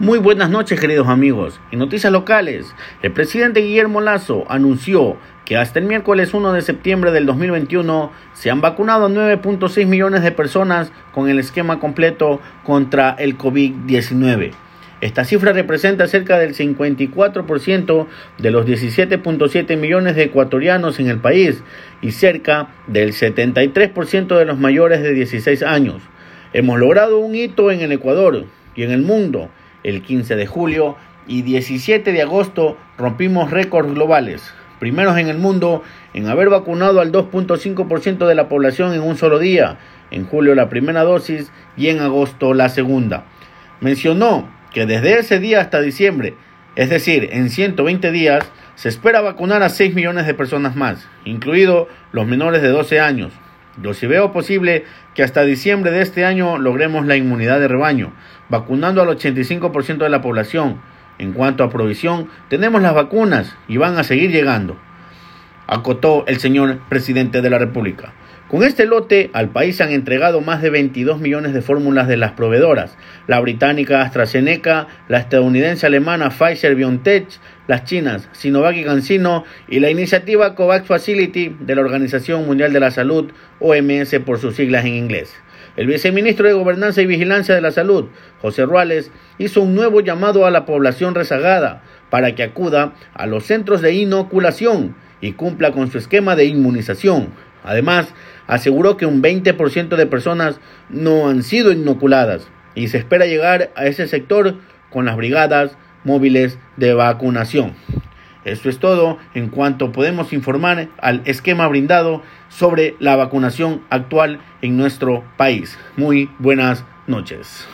Muy buenas noches queridos amigos. En noticias locales, el presidente Guillermo Lazo anunció que hasta el miércoles 1 de septiembre del 2021 se han vacunado 9.6 millones de personas con el esquema completo contra el COVID-19. Esta cifra representa cerca del 54% de los 17.7 millones de ecuatorianos en el país y cerca del 73% de los mayores de 16 años. Hemos logrado un hito en el Ecuador y en el mundo el 15 de julio y 17 de agosto rompimos récords globales, primeros en el mundo en haber vacunado al 2.5% de la población en un solo día, en julio la primera dosis y en agosto la segunda. Mencionó que desde ese día hasta diciembre, es decir, en 120 días, se espera vacunar a 6 millones de personas más, incluidos los menores de 12 años. Yo sí veo posible que hasta diciembre de este año logremos la inmunidad de rebaño, vacunando al 85% de la población. En cuanto a provisión, tenemos las vacunas y van a seguir llegando, acotó el señor presidente de la República. Con este lote, al país se han entregado más de 22 millones de fórmulas de las proveedoras, la británica AstraZeneca, la estadounidense alemana Pfizer BioNTech, las chinas Sinovac y CanSino y la iniciativa COVAX Facility de la Organización Mundial de la Salud, OMS por sus siglas en inglés. El viceministro de Gobernanza y Vigilancia de la Salud, José Ruales, hizo un nuevo llamado a la población rezagada para que acuda a los centros de inoculación y cumpla con su esquema de inmunización. Además, aseguró que un 20% de personas no han sido inoculadas y se espera llegar a ese sector con las brigadas móviles de vacunación. Esto es todo en cuanto podemos informar al esquema brindado sobre la vacunación actual en nuestro país. Muy buenas noches.